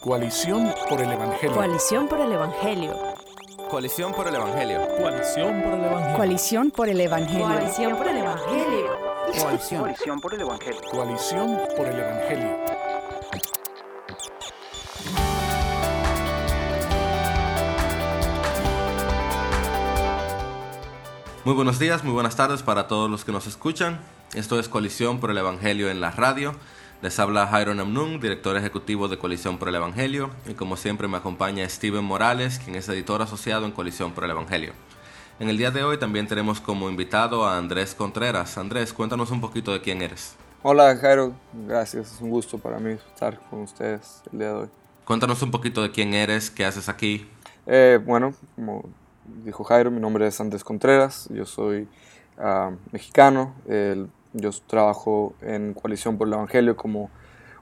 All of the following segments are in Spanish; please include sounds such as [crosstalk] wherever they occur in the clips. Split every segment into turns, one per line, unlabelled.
Coalición por el Evangelio.
Coalición por el Evangelio.
Coalición por el Evangelio.
Coalición por el Evangelio.
Coalición por el Evangelio.
Coalición por el Evangelio.
Coalición.
Coalición por el Evangelio.
Coalición por el Evangelio.
Muy buenos días, muy buenas tardes para todos los que nos escuchan. Esto es Coalición por el Evangelio en la radio. Les habla Jairo Namnun, director ejecutivo de Coalición por el Evangelio, y como siempre me acompaña Steven Morales, quien es editor asociado en Coalición por el Evangelio. En el día de hoy también tenemos como invitado a Andrés Contreras. Andrés, cuéntanos un poquito de quién eres.
Hola Jairo, gracias, es un gusto para mí estar con ustedes el día de hoy.
Cuéntanos un poquito de quién eres, qué haces aquí.
Eh, bueno, como dijo Jairo, mi nombre es Andrés Contreras, yo soy ah, mexicano, el- yo trabajo en Coalición por el Evangelio como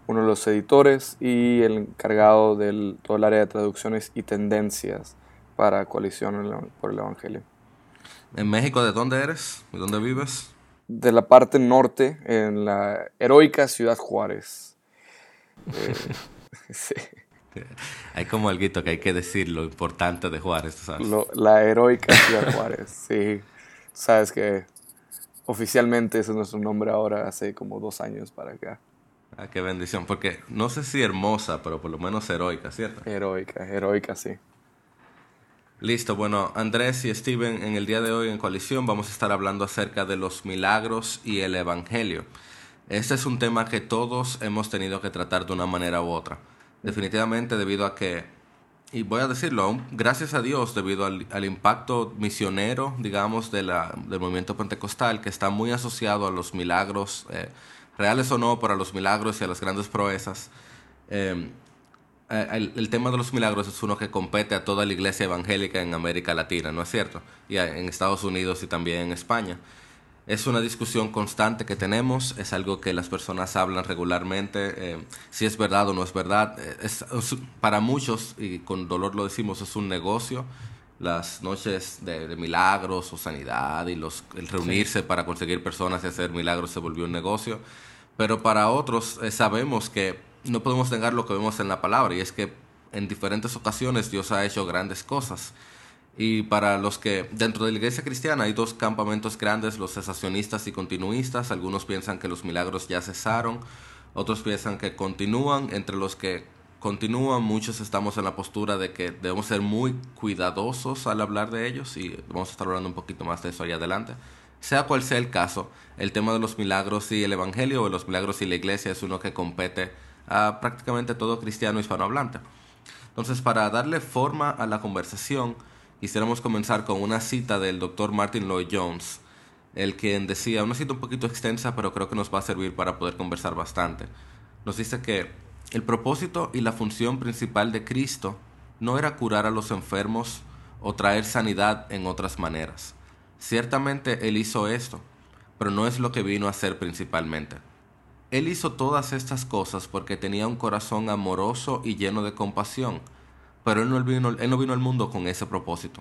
uno de los editores y el encargado de todo el área de traducciones y tendencias para Coalición por el Evangelio.
En México, ¿de dónde eres? ¿De dónde vives?
De la parte norte, en la heroica Ciudad Juárez. [laughs] Eh, [laughs] sí.
Hay como algo que hay que decir lo importante de Juárez, ¿tú ¿sabes?
Lo- la heroica Ciudad Juárez, sí. [laughs] Sabes que oficialmente ese es nuestro nombre ahora, hace como dos años para acá.
Ah, qué bendición, porque no sé si hermosa, pero por lo menos heroica, ¿cierto?
Heroica, heroica, sí.
Listo, bueno, Andrés y Steven, en el día de hoy en Coalición vamos a estar hablando acerca de los milagros y el Evangelio. Este es un tema que todos hemos tenido que tratar de una manera u otra. Definitivamente debido a que, y voy a decirlo, gracias a Dios, debido al, al impacto misionero, digamos, de la, del movimiento pentecostal, que está muy asociado a los milagros, eh, reales o no, para los milagros y a las grandes proezas. Eh, eh, el, tema de los milagros es uno que compete a toda la iglesia evangélica en América Latina, ¿no es cierto? Y a- en Estados Unidos y también en España. Es una discusión constante que tenemos, es algo que las personas hablan regularmente, eh, si es verdad o no es verdad. Eh, es- es- para muchos, y con dolor lo decimos, es un negocio. Las noches de, de milagros o sanidad y los, el reunirse para conseguir personas y hacer milagros se volvió un negocio. Pero para otros eh, sabemos que no podemos negar lo que vemos en la palabra y es que en diferentes ocasiones Dios ha hecho grandes cosas. Y para los que dentro de la iglesia cristiana hay dos campamentos grandes, los cesacionistas y continuistas. Algunos piensan que los milagros ya cesaron, otros piensan que continúan. Entre los que continúan, muchos estamos en la postura de que debemos ser muy cuidadosos al hablar de ellos y vamos a estar hablando un poquito más de eso ahí adelante. Sea cual sea el caso, el tema de los milagros y el evangelio o los milagros y la iglesia es uno que compete a prácticamente todo cristiano hispanohablante. Entonces, para darle forma a la conversación, quisiéramos comenzar con una cita del doctor Martin Lloyd Jones, el quien decía, una cita un poquito extensa, pero creo que nos va a servir para poder conversar bastante. Nos dice que el propósito y la función principal de Cristo no era curar a los enfermos o traer sanidad en otras maneras. Ciertamente Él hizo esto, pero no es lo que vino a hacer principalmente. Él hizo todas estas cosas porque tenía un corazón amoroso y lleno de compasión, pero él no vino, al mundo con ese propósito.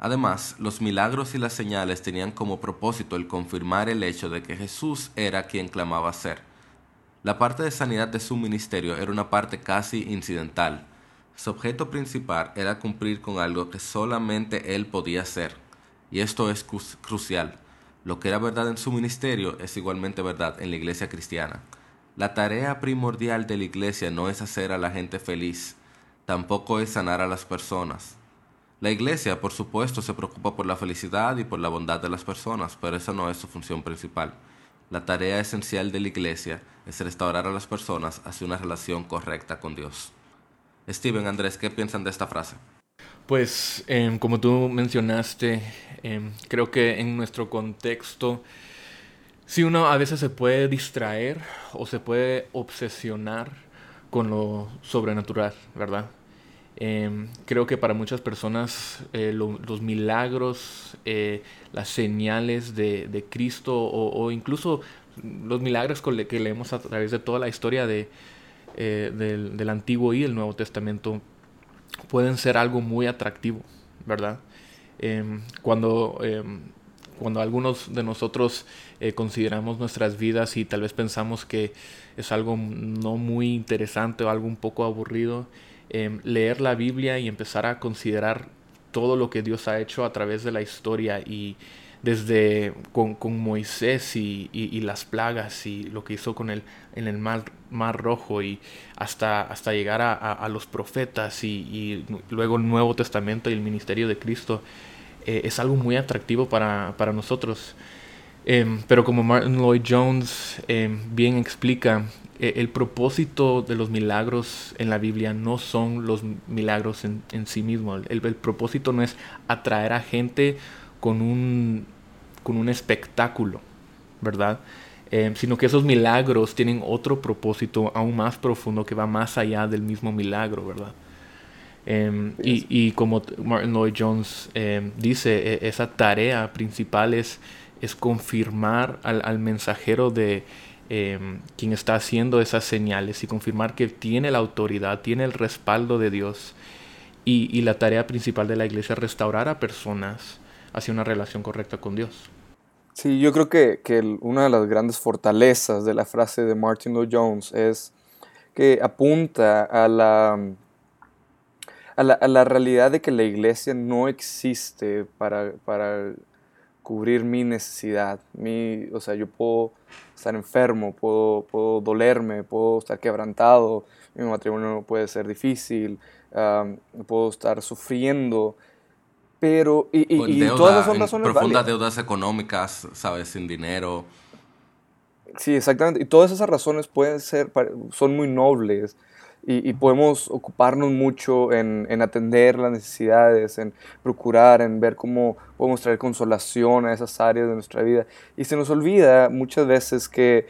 Además, los milagros y las señales tenían como propósito el confirmar el hecho de que Jesús era quien clamaba ser. La parte de sanidad de su ministerio era una parte casi incidental. Su objeto principal era cumplir con algo que solamente él podía hacer. Y esto es cru- crucial. Lo que era verdad en su ministerio es igualmente verdad en la iglesia cristiana. La tarea primordial de la iglesia no es hacer a la gente feliz, tampoco es sanar a las personas. La iglesia, por supuesto, se preocupa por la felicidad y por la bondad de las personas, pero esa no es su función principal. La tarea esencial de la iglesia es restaurar a las personas hacia una relación correcta con Dios. Steven, Andrés, ¿qué piensan de esta frase?
Pues em, como tú mencionaste, em, creo que en nuestro contexto, sí uno a veces se puede distraer o se puede obsesionar con lo sobrenatural, ¿verdad? Em, creo que para muchas personas eh, lo- los milagros, eh, las señales de, de Cristo o, incluso los milagros que leemos a través de toda la historia de, eh, del, del Antiguo y el Nuevo Testamento pueden ser algo muy atractivo, ¿verdad? Em, cuando em, cuando algunos de nosotros consideramos nuestras vidas y tal vez pensamos que es algo no muy interesante o algo un poco aburrido, em, leer la Biblia y empezar a considerar todo lo que Dios ha hecho a través de la historia y desde con, Moisés y, las plagas y lo que hizo con el, en el mar, mar rojo y hasta, hasta llegar a, los profetas y, luego el Nuevo Testamento y el ministerio de Cristo eh, es algo muy atractivo para, nosotros. Em, pero como Martin Lloyd Jones em, bien explica, e, el propósito de los milagros en la Biblia no son los milagros en, sí mismos. El, el propósito no es atraer a gente con un, con un espectáculo, ¿verdad? Eh, sino que esos milagros tienen otro propósito aún más profundo que va más allá del mismo milagro, ¿verdad? Em, y, como Martin Lloyd Jones em, dice, e, esa tarea principal es, es confirmar al, mensajero de em, quien está haciendo esas señales y confirmar que tiene la autoridad, tiene el respaldo de Dios. Y, la tarea principal de la iglesia es restaurar a personas hacia una relación correcta con Dios.
Sí, yo creo que, que una de las grandes fortalezas de la frase de Martin Lloyd Jones es que apunta a la, a la, a la, realidad de que la iglesia no existe para, para cubrir mi necesidad. Mi, o sea, yo puedo estar enfermo, puedo, puedo dolerme, puedo estar quebrantado, mi matrimonio puede ser difícil, puedo estar sufriendo, pero, y, y, todas
son razones Profundas deudas económicas, ¿sabes? Sin dinero.
Sí, exactamente. Y todas esas razones pueden ser, son muy nobles y, podemos ocuparnos mucho en, en, atender las necesidades, en procurar, en ver cómo podemos traer consolación a esas áreas de nuestra vida. Y se nos olvida muchas veces que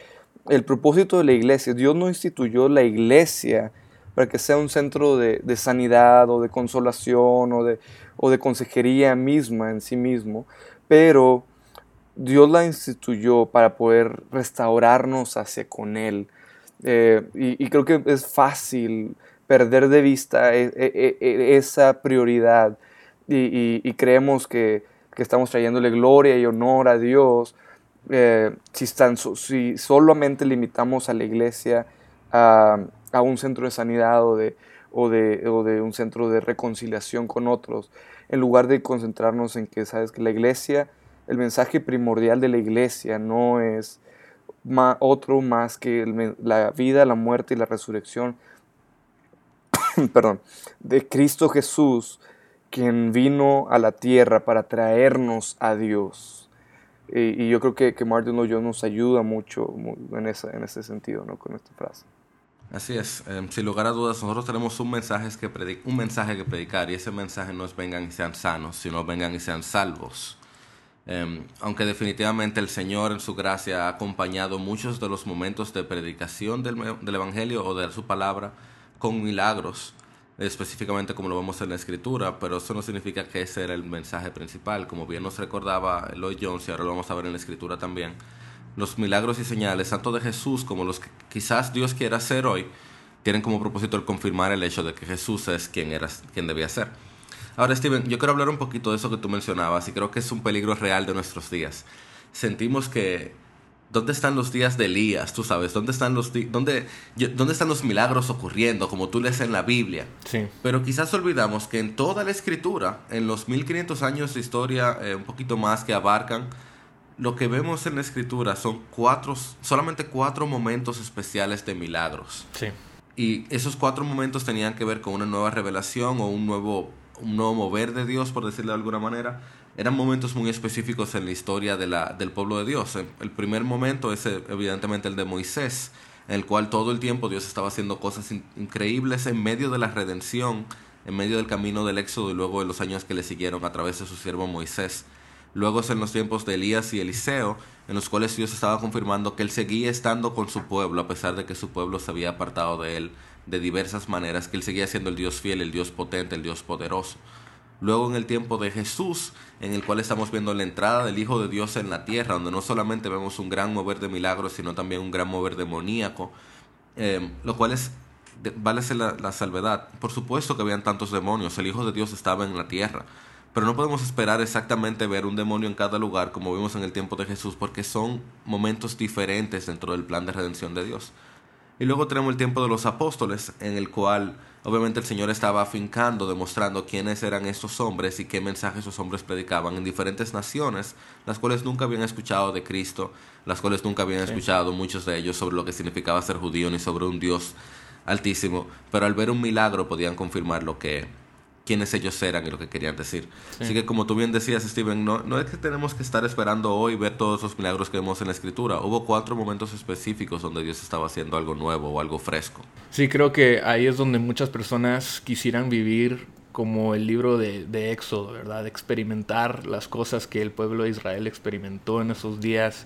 el propósito de la iglesia, Dios no instituyó la iglesia para que sea un centro de, de sanidad o de consolación o de, o de consejería misma en sí mismo, pero Dios la instituyó para poder restaurarnos hacia con Él. Eh, y, creo que es fácil perder de vista e, e, e, esa prioridad. Y, creemos que, estamos trayéndole gloria y honor a Dios eh, si, si solamente limitamos a la iglesia a, a un centro de sanidad o de, o de, o de un centro de reconciliación con otros, en lugar de concentrarnos en que, sabes, que la iglesia, el mensaje primordial de la iglesia no es otro más que la vida, la muerte y la resurrección, [coughs] perdón, de Cristo Jesús, quien vino a la tierra para traernos a Dios. Y, yo creo que, que Martin Lloyd nos ayuda mucho en, esa, en ese sentido, ¿no? Con esta frase.
Así es, em, sin lugar a dudas, nosotros tenemos un mensaje, que un mensaje que predicar y ese mensaje no es vengan y sean sanos, sino vengan y sean salvos. Em, aunque definitivamente el Señor en su gracia ha acompañado muchos de los momentos de predicación del, Evangelio o de su palabra con milagros, específicamente como lo vemos en la Escritura, pero eso no significa que ese era el mensaje principal, como bien nos recordaba Lloyd Jones y ahora lo vamos a ver en la Escritura también los milagros y señales, tanto de Jesús como los que quizás Dios quiera hacer hoy, tienen como propósito el confirmar el hecho de que Jesús es quien, era, quien debía ser. Ahora, Steven, yo quiero hablar un poquito de eso que tú mencionabas y creo que es un peligro real de nuestros días. Sentimos que ¿Dónde están los días de Elías? Tú sabes, ¿dónde están los, dónde, dónde están los milagros ocurriendo, como tú lees en la Biblia?
Sí.
Pero quizás olvidamos que en toda la escritura, en los 1500 años de historia, eh, un poquito más que abarcan, lo que vemos en la escritura son cuatro, solamente cuatro momentos especiales de milagros.
Sí.
Y esos cuatro momentos tenían que ver con una nueva revelación o un nuevo, un nuevo mover de Dios, por decirlo de alguna manera. Eran momentos muy específicos en la historia de la, del pueblo de Dios. El primer momento es eh, evidentemente el de Moisés, en el cual todo el tiempo Dios estaba haciendo cosas increíbles en medio de la redención, en medio del camino del éxodo y luego de los años que le siguieron a través de su siervo Moisés. Luego es en los tiempos de Elías y Eliseo, en los cuales Dios estaba confirmando que él seguía estando con su pueblo, a pesar de que su pueblo se había apartado de él de diversas maneras, que él seguía siendo el Dios fiel, el Dios potente, el Dios poderoso. Luego en el tiempo de Jesús, en el cual estamos viendo la entrada del Hijo de Dios en la tierra, donde no solamente vemos un gran mover de milagros, sino también un gran mover demoníaco, eh, lo cual es, vale la, la salvedad. Por supuesto que habían tantos demonios, el Hijo de Dios estaba en la tierra, Pero no podemos esperar exactamente ver un demonio en cada lugar como vimos en el tiempo de Jesús porque son momentos diferentes dentro del plan de redención de Dios. Y luego tenemos el tiempo de los apóstoles en el cual obviamente el Señor estaba afincando, demostrando quiénes eran estos hombres y qué mensajes esos hombres predicaban en diferentes naciones, las cuales nunca habían escuchado de Cristo, las cuales nunca habían escuchado muchos de ellos sobre lo que significaba ser judío ni sobre un Dios altísimo, pero al ver un milagro podían confirmar lo que quiénes ellos eran y lo que querían decir. Así que como tú bien decías, Steven, no, no es que tenemos que estar esperando hoy ver todos los milagros que vemos en la escritura. Hubo cuatro momentos específicos donde Dios estaba haciendo algo nuevo o algo fresco.
Sí, creo que ahí es donde muchas personas quisieran vivir como el libro de, de Éxodo, ¿verdad? Experimentar las cosas que el pueblo de Israel experimentó en esos días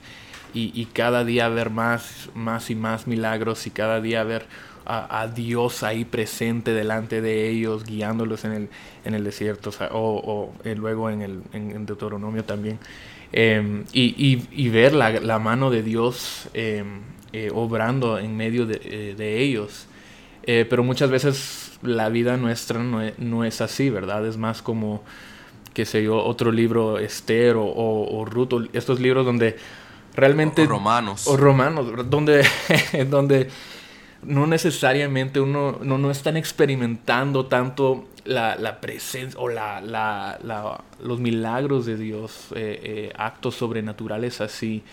y, y cada día ver más, más y más milagros y cada día ver a, a, Dios ahí presente delante de ellos, guiándolos en el, en el desierto, o, sea, o, o eh, luego en, el, en, en, Deuteronomio también. Eh, y, y, y, ver la, la, mano de Dios eh, obrando en medio de, de ellos. pero muchas veces la vida nuestra no es, no es, así, ¿verdad? Es más como, qué sé yo, otro libro, Esther o, o, o Ruth, estos libros donde realmente...
O romanos.
O romanos, donde... [laughs] donde no necesariamente uno no, no están experimentando tanto la, la presencia o la, la, la, los milagros de Dios, eh, eh, actos sobrenaturales así.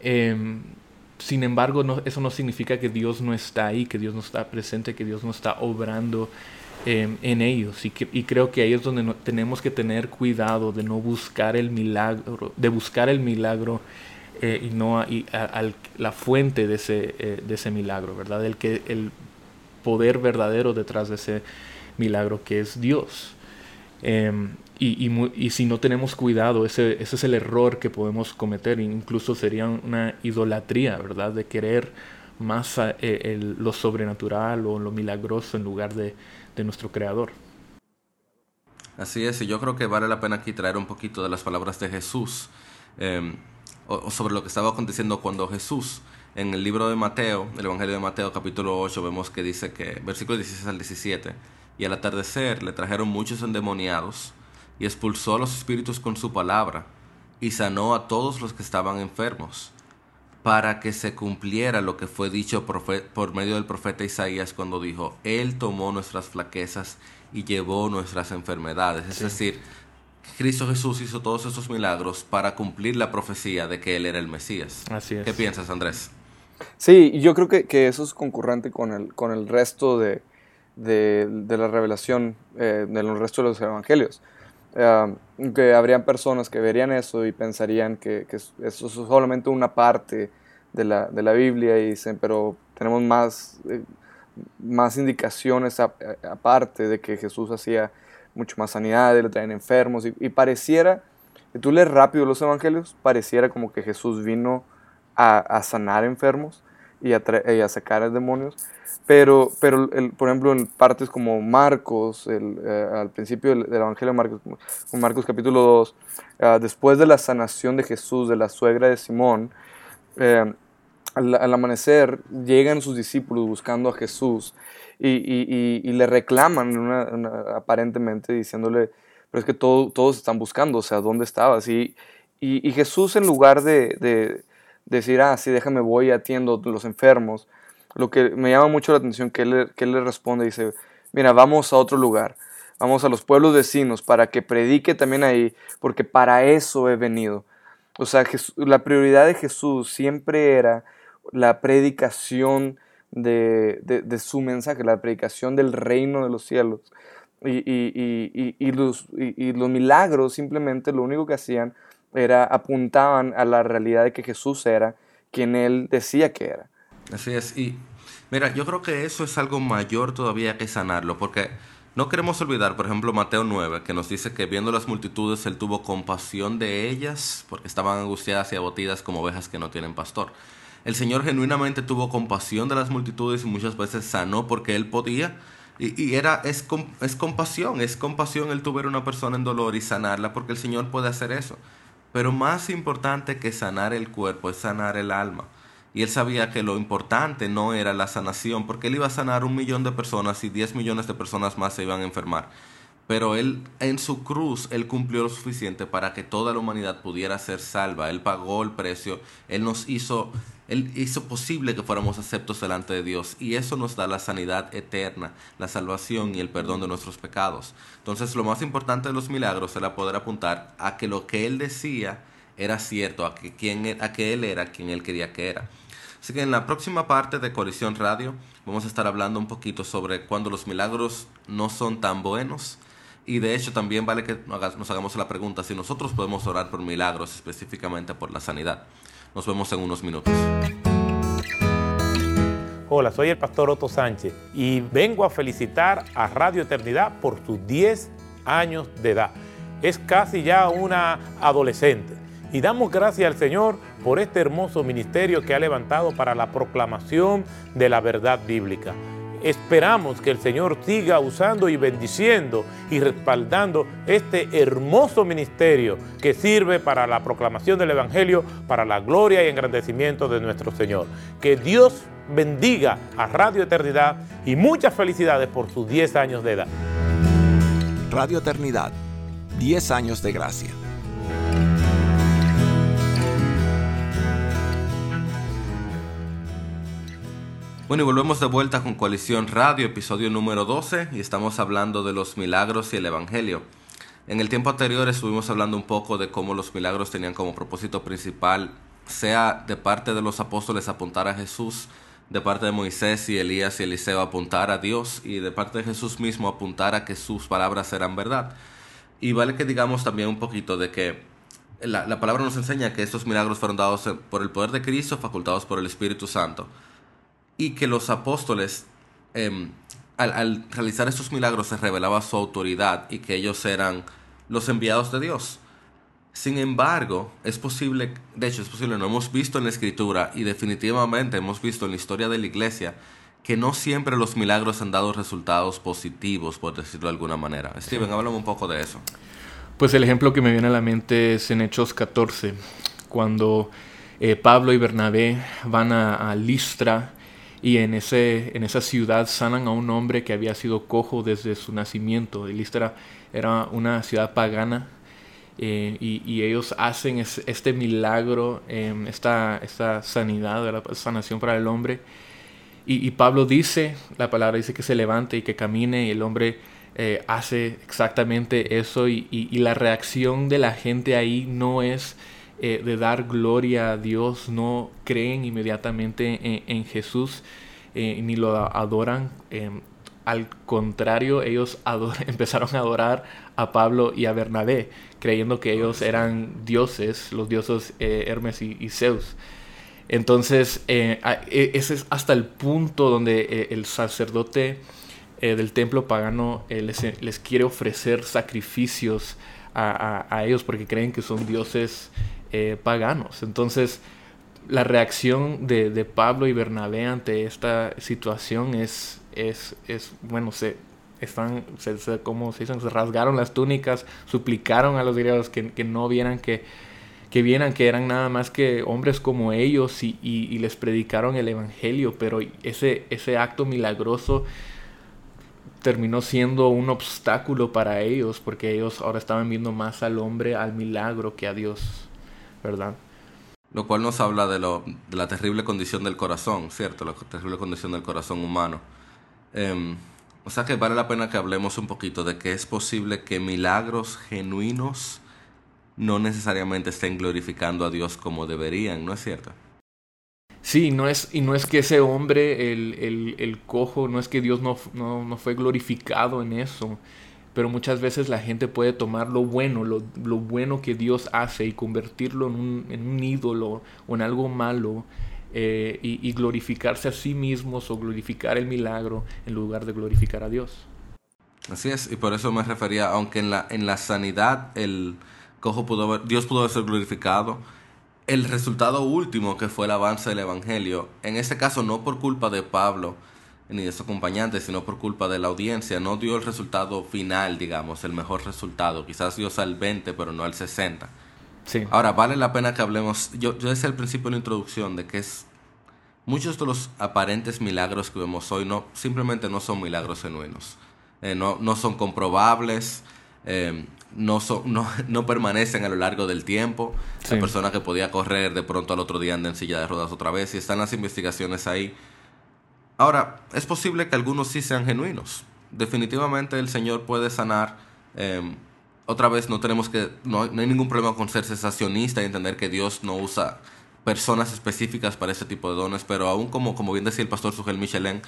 Eh, sin embargo, no, eso no significa que Dios no está ahí, que Dios no está presente, que Dios no está obrando en ellos. Y, que, y, creo que ahí es donde no, tenemos que tener cuidado de no buscar el milagro, de buscar el milagro eh, y no a, y la fuente de ese, eh, de ese milagro, ¿verdad? El, que, el poder verdadero detrás de ese milagro que es Dios. Eh, y, y, y, si no tenemos cuidado, ese, ese, es el error que podemos cometer. Incluso sería una idolatría, ¿verdad? De querer más a, eh, el, lo sobrenatural o lo milagroso en lugar de, de nuestro Creador.
Así es, y yo creo que vale la pena aquí traer un poquito de las palabras de Jesús. Eh, o sobre lo que estaba aconteciendo cuando Jesús, en el libro de Mateo, el Evangelio de Mateo capítulo 8, vemos que dice que, versículo 16 al 17, y al atardecer le trajeron muchos endemoniados, y expulsó a los espíritus con su palabra, y sanó a todos los que estaban enfermos, para que se cumpliera lo que fue dicho por medio del profeta Isaías cuando dijo, Él tomó nuestras flaquezas y llevó nuestras enfermedades. Es sí. decir, Cristo Jesús hizo todos esos milagros para cumplir la profecía de que Él era el Mesías.
Así es.
¿Qué piensas, Andrés?
Sí, yo creo que, que eso es concurrente con el, con el resto de, de, de la revelación eh, de los restos de los evangelios. Uh, que habrían personas que verían eso y pensarían que, que, eso es solamente una parte de la, de la Biblia y dicen, pero tenemos más, eh, más indicaciones aparte de que Jesús hacía mucho más sanidades, le traen enfermos y, pareciera, si tú lees rápido los evangelios, pareciera como que Jesús vino a, a sanar enfermos y a, y a sacar demonios, pero, pero el, por ejemplo en partes como Marcos, el, eh, al principio del, Evangelio de Marcos, Marcos capítulo 2, eh, después de la sanación de Jesús, de la suegra de Simón, eh, al, al, amanecer llegan sus discípulos buscando a Jesús y, y, y, le reclaman aparentemente diciéndole, pero es que todo, todos están buscando, o sea, ¿dónde estabas? Y, y Jesús en lugar de, de, decir, ah, sí, déjame, voy atiendo los enfermos, lo que me llama mucho la atención que él, que él le responde, dice, mira, vamos a otro lugar, vamos a los pueblos vecinos para que predique también ahí, porque para eso he venido. O sea, la prioridad de Jesús siempre era la predicación de, de, de, su mensaje, la predicación del reino de los cielos. Y, y, y, y los, los milagros simplemente lo único que hacían era apuntaban a la realidad de que Jesús era quien él decía que era.
Así es, y mira, yo creo que eso es algo mayor todavía que sanarlo, porque no queremos olvidar, por ejemplo, Mateo 9, que nos dice que viendo las multitudes, él tuvo compasión de ellas, porque estaban angustiadas y abotidas como ovejas que no tienen pastor. El Señor genuinamente tuvo compasión de las multitudes y muchas veces sanó porque él podía. Y, y era, es, es compasión, es compasión el tuviera una persona en dolor y sanarla, porque el Señor puede hacer eso. Pero más importante que sanar el cuerpo es sanar el alma. Y él sabía que lo importante no era la sanación, porque él iba a sanar un millón de personas y diez millones de personas más se iban a enfermar. Pero Él, en su cruz, Él cumplió lo suficiente para que toda la humanidad pudiera ser salva. Él pagó el precio, Él nos hizo, Él hizo posible que fuéramos aceptos delante de Dios. Y eso nos da la sanidad eterna, la salvación y el perdón de nuestros pecados. Entonces, lo más importante de los milagros era poder apuntar a que lo que Él decía era cierto, a que, quien, a que Él era quien Él quería que era. Así que en la próxima parte de Colisión Radio vamos a estar hablando un poquito sobre cuando los milagros no son tan buenos. Y de hecho también vale que nos hagamos la pregunta si nosotros podemos orar por milagros, específicamente por la sanidad. Nos vemos en unos minutos.
Hola, soy el pastor Otto Sánchez y vengo a felicitar a Radio Eternidad por sus 10 años de edad. Es casi ya una adolescente y damos gracias al Señor por este hermoso ministerio que ha levantado para la proclamación de la verdad bíblica. Esperamos que el Señor siga usando y bendiciendo y respaldando este hermoso ministerio que sirve para la proclamación del Evangelio, para la gloria y engrandecimiento de nuestro Señor. Que Dios bendiga a Radio Eternidad y muchas felicidades por sus 10 años de edad.
Radio Eternidad, 10 años de gracia.
Bueno, y volvemos de vuelta con Coalición Radio, episodio número 12, y estamos hablando de los milagros y el Evangelio. En el tiempo anterior estuvimos hablando un poco de cómo los milagros tenían como propósito principal, sea de parte de los apóstoles apuntar a Jesús, de parte de Moisés y Elías y Eliseo apuntar a Dios, y de parte de Jesús mismo apuntar a que sus palabras eran verdad. Y vale que digamos también un poquito de que la, la palabra nos enseña que estos milagros fueron dados por el poder de Cristo, facultados por el Espíritu Santo y que los apóstoles, em, al, realizar estos milagros, se revelaba su autoridad y que ellos eran los enviados de Dios. Sin embargo, es posible, de hecho es posible, no hemos visto en la escritura y definitivamente hemos visto en la historia de la iglesia que no siempre los milagros han dado resultados positivos, por decirlo de alguna manera. Steven, háblame un poco de eso.
Pues el ejemplo que me viene a la mente es en Hechos 14, cuando eh, Pablo y Bernabé van a, a Listra y en, ese, en esa ciudad sanan a un hombre que había sido cojo desde su nacimiento. Listra era una ciudad pagana eh, y, ellos hacen este milagro, em, esta, esta sanidad, la sanación para el hombre. Y, Pablo dice, la palabra dice que se levante y que camine y el hombre eh, hace exactamente eso y, la reacción de la gente ahí no es eh, de dar gloria a Dios, no creen inmediatamente en, Jesús eh, ni lo adoran. Em, al contrario, ellos [laughs] empezaron a adorar a Pablo y a Bernabé, creyendo que ellos eran dioses, los dioses eh, Hermes y, Zeus. Entonces, e, ese es hasta el punto donde el sacerdote del templo pagano les, les, quiere ofrecer sacrificios a, a, ellos porque creen que son dioses eh, paganos. Entonces, la reacción de, Pablo y Bernabé ante esta situación es, es, es bueno, se, están, se, se se rasgaron las túnicas, suplicaron a los griegos que, no vieran que, que vieran que eran nada más que hombres como ellos y, y, les predicaron el evangelio, pero ese, ese acto milagroso terminó siendo un obstáculo para ellos porque ellos ahora estaban viendo más al hombre, al milagro que a Dios. ¿Verdad?
Lo cual nos habla de, lo, de la terrible condición del corazón, ¿cierto? La terrible condición del corazón humano. Em, o sea que vale la pena que hablemos un poquito de que es posible que milagros genuinos no necesariamente estén glorificando a Dios como deberían, ¿no es cierto?
Sí, no es, y no es que ese hombre, el, el, el cojo, no es que Dios no, no, no, fue glorificado en eso, pero muchas veces la gente puede tomar lo bueno, lo, bueno que Dios hace y convertirlo en un, en un ídolo o en algo malo eh, y, glorificarse a sí mismos o glorificar el milagro en lugar de glorificar a Dios.
Así es, y por eso me refería, aunque en la, en la sanidad el cojo pudo Dios pudo ser glorificado, el resultado último que fue el avance del Evangelio, en este caso no por culpa de Pablo, ni de su acompañante, sino por culpa de la audiencia, no dio el resultado final, digamos, el mejor resultado. Quizás dio al 20, pero no al 60.
Sí.
Ahora, vale la pena que hablemos, yo, yo decía al principio en la introducción de que es muchos de los aparentes milagros que vemos hoy no simplemente no son milagros genuinos. eh, no, no son comprobables, eh, no, son, no, [laughs] no permanecen a lo largo del tiempo.
Sí.
La persona que podía correr de pronto al otro día anda en silla de ruedas otra vez y están las investigaciones ahí. Ahora, es posible que algunos sí sean genuinos. Definitivamente el Señor puede sanar. eh, otra vez no tenemos que, no, no hay ningún problema con ser cesacionista y entender que Dios no usa personas específicas para ese tipo de dones, pero aún como, como bien decía el pastor Sugel Michelin,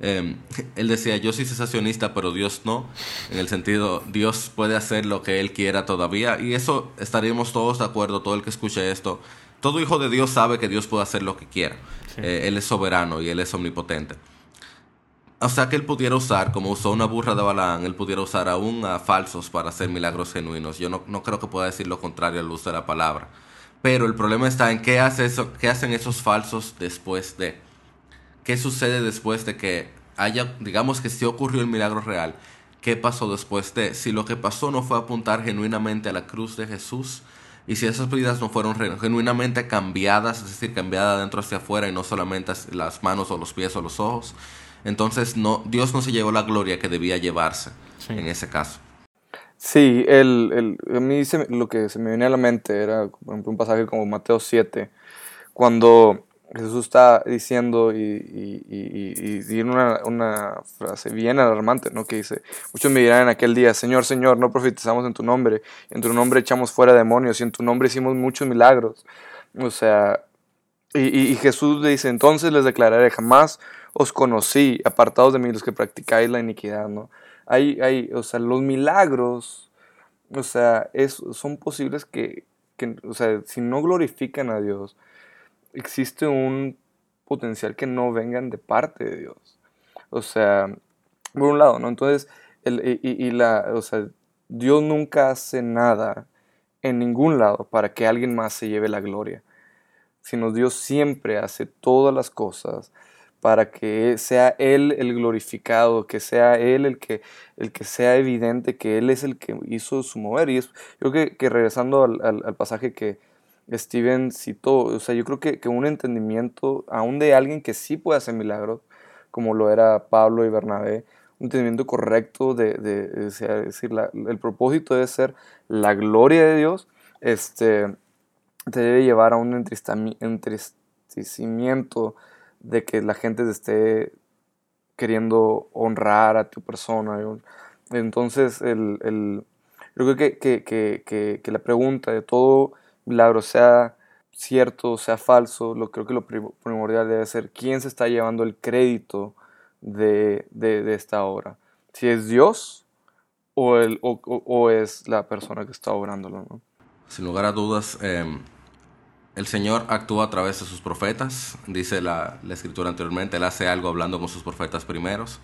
eh, él decía, yo soy cesacionista, pero Dios no, en el sentido, Dios puede hacer lo que Él quiera todavía, y eso estaríamos todos de acuerdo, todo el que escuche esto, todo hijo de Dios sabe que Dios puede hacer lo que quiera,
Sí.
Eh, Él es soberano y Él es omnipotente. O sea que él pudiera usar, como usó una burra de Balaán, él pudiera usar aún a falsos para hacer milagros genuinos. Yo no, no creo que pueda decir lo contrario al uso de la palabra. Pero el problema está en qué, hace eso, qué hacen esos falsos después de. ¿Qué sucede después de que haya, digamos que si ocurrió el milagro real? ¿Qué pasó después de? Si lo que pasó no fue apuntar genuinamente a la cruz de Jesús, y si esas vidas no fueron genuinamente cambiadas, es decir, cambiadas de dentro hacia afuera y no solamente as- las manos o los pies o los ojos, entonces no, Dios no se llevó la gloria que debía llevarse
Sí.
en ese caso.
Sí, el, el- a mí se lo que se me viene a la mente era, por ejemplo, un pasaje como Mateo 7, cuando Jesús está diciendo y, y, una, frase bien alarmante, ¿no? Que dice, muchos me dirán en aquel día, Señor, Señor, no profetizamos en tu nombre, en tu nombre echamos fuera demonios y en tu nombre hicimos muchos milagros. O sea, y Jesús le dice, entonces les declararé, jamás os conocí, apartados de mí los que practicáis la iniquidad, ¿no? Hay, hay, o sea, los milagros, o sea, es, son posibles que, que, o sea, si no glorifican a Dios, existe un potencial que no vengan de parte de Dios. O sea, por un lado, ¿no? Entonces, el, y, y- la, o sea, Dios nunca hace nada en ningún lado para que alguien más se lleve la gloria, sino Dios siempre hace todas las cosas para que sea Él el glorificado, que sea Él el que, el que sea evidente que Él es el que hizo su mover. Y es, yo creo que, que regresando al, al- al pasaje que Steven citó, o sea, yo creo que, que un entendimiento aún de alguien que sí puede hacer milagros, como lo era Pablo y Bernabé, un entendimiento correcto de, de- decir, el propósito debe ser la gloria de Dios, este, te debe llevar a un entristecimiento de que la gente te esté queriendo honrar a tu persona. Entonces, el, el- yo creo que- que- que- que la pregunta de todo milagro, sea cierto, sea falso, lo creo que lo prim- primordial debe ser quién se está llevando el crédito de, de- esta obra. Si es Dios o, el, o, o- o es la persona que está obrándolo. ¿no?
Sin lugar a dudas, eh, el Señor actúa a través de sus profetas, dice la, la escritura anteriormente, Él hace algo hablando con sus profetas primeros,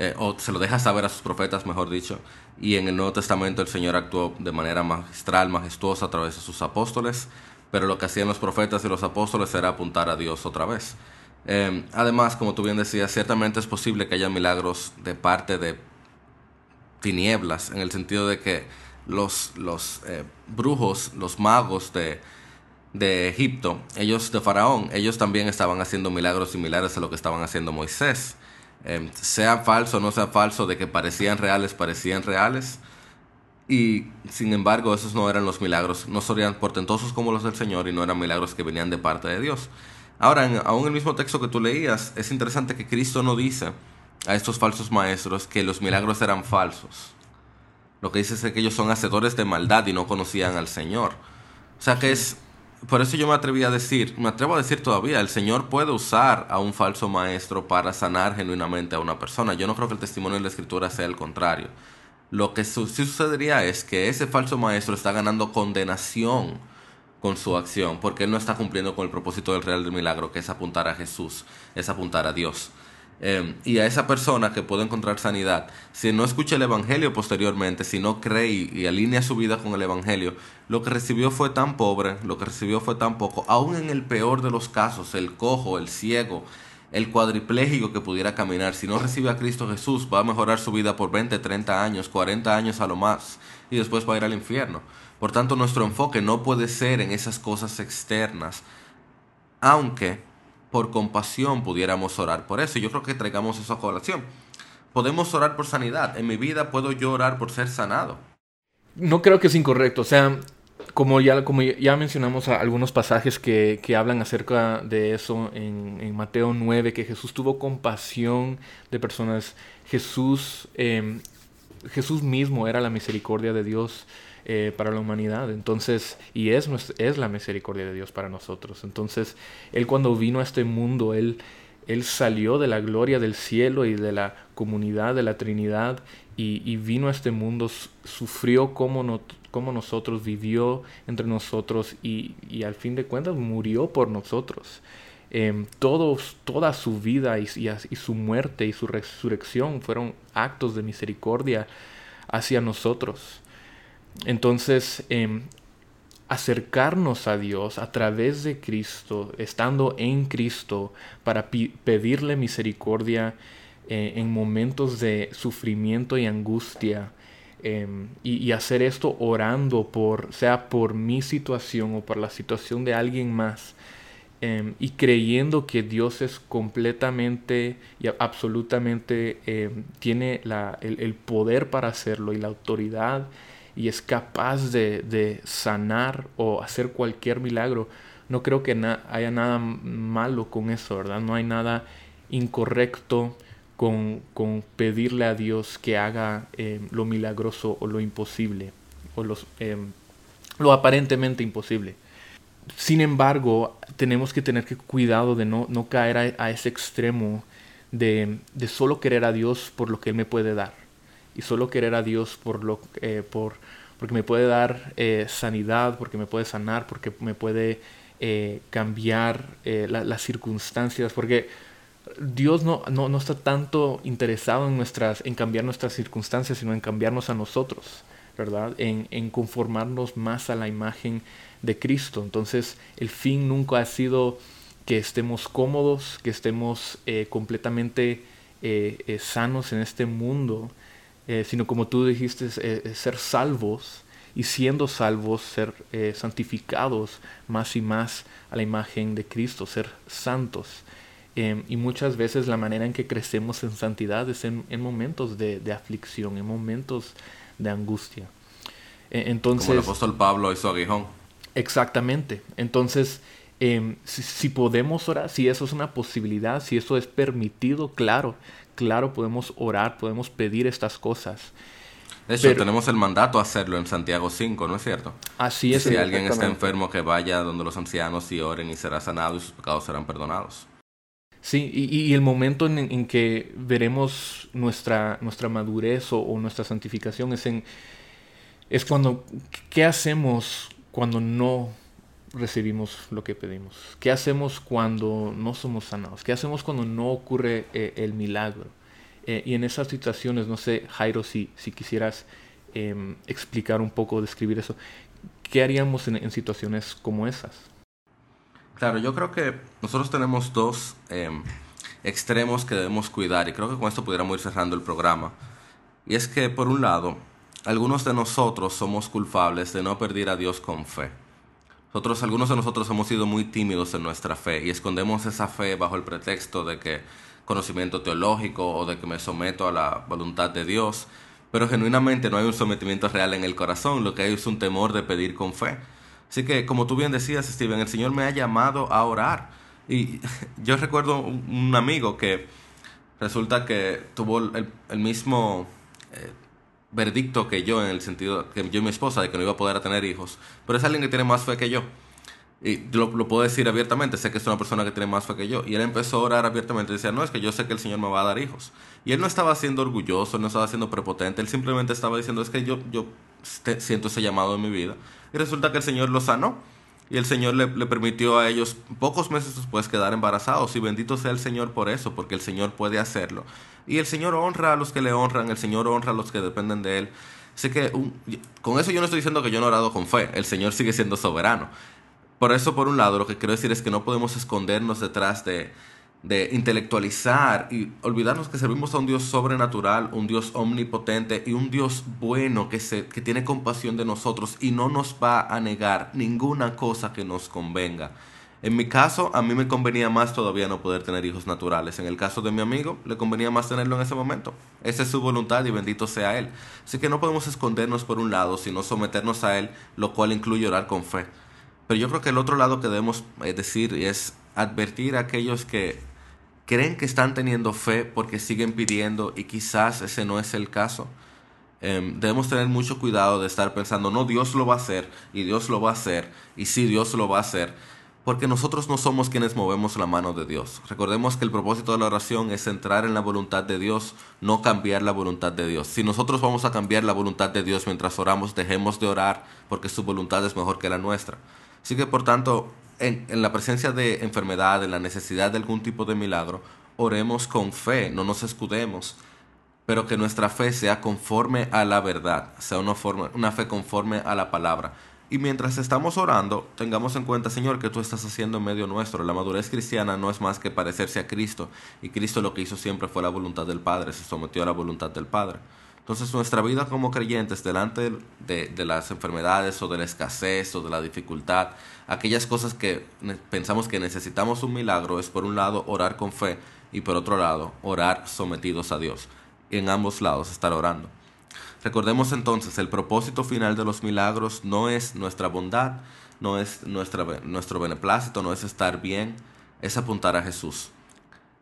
eh, o se lo deja saber a sus profetas, mejor dicho, y en el Nuevo Testamento el Señor actuó de manera magistral, majestuosa a través de sus apóstoles, pero lo que hacían los profetas y los apóstoles era apuntar a Dios otra vez. Eh, además, como tú bien decías, ciertamente es posible que haya milagros de parte de tinieblas, en el sentido de que los, los eh, brujos, los magos de, de Egipto, ellos de Faraón, ellos también estaban haciendo milagros similares a lo que estaban haciendo Moisés. Eh, sea falso o no sea falso, de que parecían reales, parecían reales. Y sin embargo, esos no eran los milagros, no serían portentosos como los del Señor y no eran milagros que venían de parte de Dios. Ahora, en, aún el mismo texto que tú leías, es interesante que Cristo no dice a estos falsos maestros que los milagros eran falsos. Lo que dice es que ellos son hacedores de maldad y no conocían al Señor. O sea que es... Por eso yo me atreví a decir, me atrevo a decir todavía, el Señor puede usar a un falso maestro para sanar genuinamente a una persona. Yo no creo que el testimonio de la Escritura sea el contrario. Lo que sí sucedería es que ese falso maestro está ganando condenación con su acción, porque él no está cumpliendo con el propósito del real del milagro, que es apuntar a Jesús, es apuntar a Dios. Eh, y a esa persona que puede encontrar sanidad, si no escucha el Evangelio posteriormente, si no cree y, y alinea su vida con el Evangelio, lo que recibió fue tan pobre, lo que recibió fue tan poco, aún en el peor de los casos, el cojo, el ciego, el cuadripléjico que pudiera caminar, si no recibe a Cristo Jesús, va a mejorar su vida por 20, 30 años, 40 años a lo más, y después va a ir al infierno. Por tanto, nuestro enfoque no puede ser en esas cosas externas, aunque por compasión pudiéramos orar por eso. Yo creo que traigamos eso a colación. podemos orar por sanidad. En mi vida puedo yo orar por ser sanado.
No creo que es incorrecto. O sea, como ya, como ya mencionamos algunos pasajes que, que, hablan acerca de eso en, Mateo 9, que Jesús tuvo compasión de personas. Jesús, eh, Jesús mismo era la misericordia de Dios eh, para la humanidad. Entonces, y es, es la misericordia de Dios para nosotros. Entonces, Él cuando vino a este mundo, Él, él salió de la gloria del cielo y de la comunidad de la Trinidad y, y vino a este mundo, sufrió como, no, como nosotros, vivió entre nosotros y, y, al fin de cuentas murió por nosotros. Eh, todos, toda su vida y, su muerte y su resurrección fueron actos de misericordia hacia nosotros. Entonces, eh, acercarnos a Dios a través de Cristo, estando en Cristo, para pedirle misericordia eh, en momentos de sufrimiento y angustia. Eh, y, hacer esto orando por, sea por mi situación o por la situación de alguien más. Eh, y creyendo que Dios es completamente y absolutamente tiene la, el, el, poder para hacerlo y la autoridad y es capaz de, de sanar o hacer cualquier milagro, no creo que haya nada malo con eso, ¿verdad? No hay nada incorrecto con, con pedirle a Dios que haga eh, lo milagroso o lo imposible, o los, eh, lo aparentemente imposible. Sin embargo, tenemos que tener que cuidado de no, no caer a, a ese extremo de, de, solo querer a Dios por lo que Él me puede dar y solo querer a Dios por lo, eh, por, porque me puede dar eh, sanidad, porque me puede sanar, porque me puede eh, cambiar eh, la, las circunstancias, porque Dios no, no, no, está tanto interesado en, nuestras, en cambiar nuestras circunstancias, sino en cambiarnos a nosotros, ¿verdad? En, en conformarnos más a la imagen de Cristo. Entonces, el fin nunca ha sido que estemos cómodos, que estemos completamente sanos en este mundo, eh, sino como tú dijiste, eh, ser salvos y siendo salvos, ser eh, santificados más y más a la imagen de Cristo, ser santos. y muchas veces la manera en que crecemos en santidad es en, en momentos de, de, aflicción, en momentos de angustia. entonces,
como el apóstol Pablo su aguijón.
Exactamente. Entonces, eh, si, si, podemos orar, si eso es una posibilidad, si eso es permitido, claro, claro podemos orar, podemos pedir estas cosas.
De hecho, Pero, tenemos el mandato a hacerlo en Santiago 5, ¿no es cierto?
Así es.
Si alguien está enfermo, que vaya donde los ancianos y oren y será sanado y sus pecados serán perdonados.
Sí, y, y el momento en, en, que veremos nuestra, nuestra madurez o, o, nuestra santificación es, en, es cuando, ¿qué hacemos cuando no recibimos lo que pedimos? ¿Qué hacemos cuando no somos sanados? ¿Qué hacemos cuando no ocurre eh, el milagro? Eh, y en esas situaciones, no sé, Jairo, si, si quisieras eh, explicar un poco, describir eso, ¿qué haríamos en, en, situaciones como esas?
Claro, yo creo que nosotros tenemos dos extremos que debemos cuidar y creo que con esto pudiéramos ir cerrando el programa. Y es que, por un lado, algunos de nosotros somos culpables de no perder a Dios con fe. Nosotros, algunos de nosotros hemos sido muy tímidos en nuestra fe y escondemos esa fe bajo el pretexto de que conocimiento teológico o de que me someto a la voluntad de Dios, pero genuinamente no hay un sometimiento real en el corazón, lo que hay es un temor de pedir con fe. Así que, como tú bien decías, Steven, el Señor me ha llamado a orar. Y [laughs] yo recuerdo un, amigo que resulta que tuvo el, el mismo eh, verdicto que yo en el sentido que yo y mi esposa de que no iba a poder tener hijos, pero es alguien que tiene más fe que yo. Y lo, lo, puedo decir abiertamente, sé que es una persona que tiene más fe que yo. Y él empezó a orar abiertamente decía, no, es que yo sé que el Señor me va a dar hijos. Y él no estaba siendo orgulloso, no estaba siendo prepotente, él simplemente estaba diciendo, es que yo, yo siento ese llamado en mi vida. Y resulta que el Señor lo sanó. Y el Señor le, le, permitió a ellos pocos meses después quedar embarazados. Y bendito sea el Señor por eso, porque el Señor puede hacerlo. Y el Señor honra a los que le honran, el Señor honra a los que dependen de Él. Así que con eso yo no estoy diciendo que yo no he orado con fe, el Señor sigue siendo soberano. Por eso, por un lado, lo que quiero decir es que no podemos escondernos detrás de, de intelectualizar y olvidarnos que servimos a un Dios sobrenatural, un Dios omnipotente y un Dios bueno que, se, que tiene compasión de nosotros y no nos va a negar ninguna cosa que nos convenga. En mi caso, a mí me convenía más todavía no poder tener hijos naturales. En el caso de mi amigo, le convenía más tenerlo en ese momento. Esa es su voluntad y bendito sea Él. Así que no podemos escondernos por un lado, sino someternos a Él, lo cual incluye orar con fe. Pero yo creo que el otro lado que debemos eh, decir es advertir a aquellos que creen que están teniendo fe porque siguen pidiendo y quizás ese no es el caso. Em, debemos tener mucho cuidado de estar pensando, no, Dios lo va a hacer y Dios lo va a hacer y sí, Dios lo va a hacer porque nosotros no somos quienes movemos la mano de Dios. Recordemos que el propósito de la oración es entrar en la voluntad de Dios, no cambiar la voluntad de Dios. Si nosotros vamos a cambiar la voluntad de Dios mientras oramos, dejemos de orar porque su voluntad es mejor que la nuestra. Así que por tanto, en, la presencia de enfermedad, en la necesidad de algún tipo de milagro, oremos con fe, no nos escudemos pero que nuestra fe sea conforme a la verdad, sea una fe conforme a la palabra. Y mientras estamos orando, tengamos en cuenta, Señor, que tú estás haciendo en medio nuestro. La madurez cristiana no es más que parecerse a Cristo. Y Cristo lo que hizo siempre fue la voluntad del Padre, se sometió a la voluntad del Padre. Entonces nuestra vida como creyentes delante de, de, las enfermedades o de la escasez o de la dificultad, aquellas cosas que pensamos que necesitamos un milagro, es por un lado orar con fe y por otro lado orar sometidos a Dios. En ambos lados estar orando. Recordemos entonces, el propósito final de los milagros no es nuestra bondad, no es nuestra, nuestro beneplácito, no es estar bien, es apuntar a Jesús.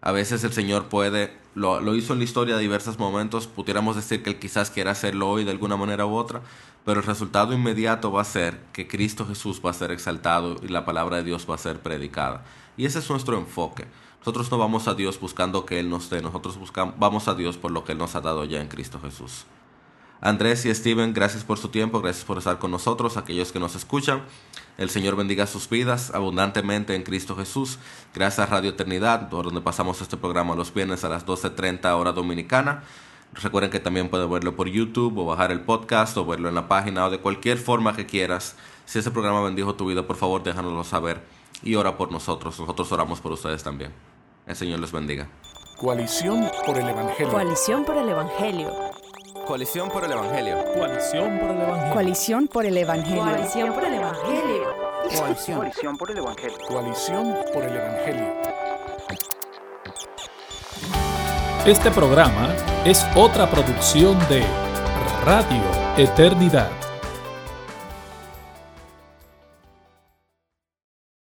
A veces el Señor puede, lo, lo, hizo en la historia de diversos momentos, pudiéramos decir que Él quizás quiera hacerlo hoy de alguna manera u otra, pero el resultado inmediato va a ser que Cristo Jesús va a ser exaltado y la palabra de Dios va a ser predicada. Y ese es nuestro enfoque. Nosotros no vamos a Dios buscando que Él nos dé, nosotros buscamos, vamos a Dios por lo que Él nos ha dado ya en Cristo Jesús. Andrés y Steven, gracias por su tiempo, gracias por estar con nosotros, aquellos que nos escuchan. El Señor bendiga sus vidas abundantemente en Cristo Jesús. Gracias a Radio Eternidad, por donde pasamos este programa los viernes a las 12.30 hora dominicana. Recuerden que también pueden verlo por YouTube o bajar el podcast o verlo en la página o de cualquier forma que quieras. Si ese programa bendijo tu vida, por favor déjanoslo saber y ora por nosotros. Nosotros oramos por ustedes también. El Señor les bendiga.
Coalición por el Evangelio.
Coalición por el Evangelio.
Coalición por el Evangelio.
Coalición por el Evangelio.
Coalición por el Evangelio.
Coalición por el Evangelio.
Coalición.
Coalición por el Evangelio.
Coalición por el Evangelio.
Este programa es otra producción de Radio Eternidad.